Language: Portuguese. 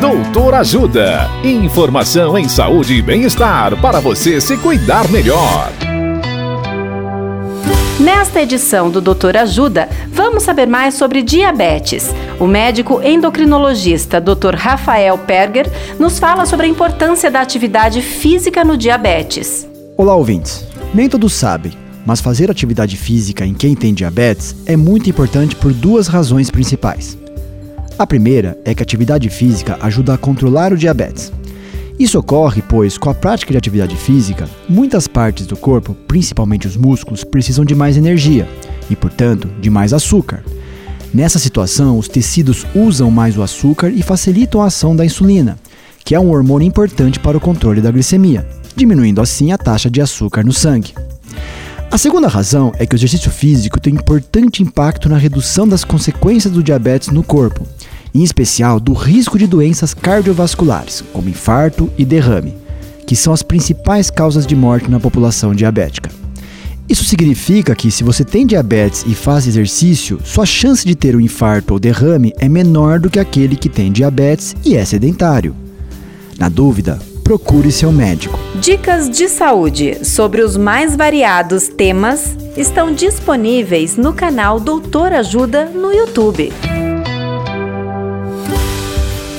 Doutor Ajuda. Informação em saúde e bem-estar para você se cuidar melhor. Nesta edição do Doutor Ajuda, vamos saber mais sobre diabetes. O médico endocrinologista Dr. Rafael Perger nos fala sobre a importância da atividade física no diabetes. Olá, ouvintes. Nem todos sabem, mas fazer atividade física em quem tem diabetes é muito importante por duas razões principais. A primeira é que a atividade física ajuda a controlar o diabetes. Isso ocorre pois, com a prática de atividade física, muitas partes do corpo, principalmente os músculos, precisam de mais energia e, portanto, de mais açúcar. Nessa situação, os tecidos usam mais o açúcar e facilitam a ação da insulina, que é um hormônio importante para o controle da glicemia, diminuindo assim a taxa de açúcar no sangue. A segunda razão é que o exercício físico tem importante impacto na redução das consequências do diabetes no corpo em especial do risco de doenças cardiovasculares, como infarto e derrame, que são as principais causas de morte na população diabética. Isso significa que, se você tem diabetes e faz exercício, sua chance de ter um infarto ou derrame é menor do que aquele que tem diabetes e é sedentário. Na dúvida, procure seu médico. Dicas de saúde sobre os mais variados temas estão disponíveis no canal Doutor Ajuda no YouTube.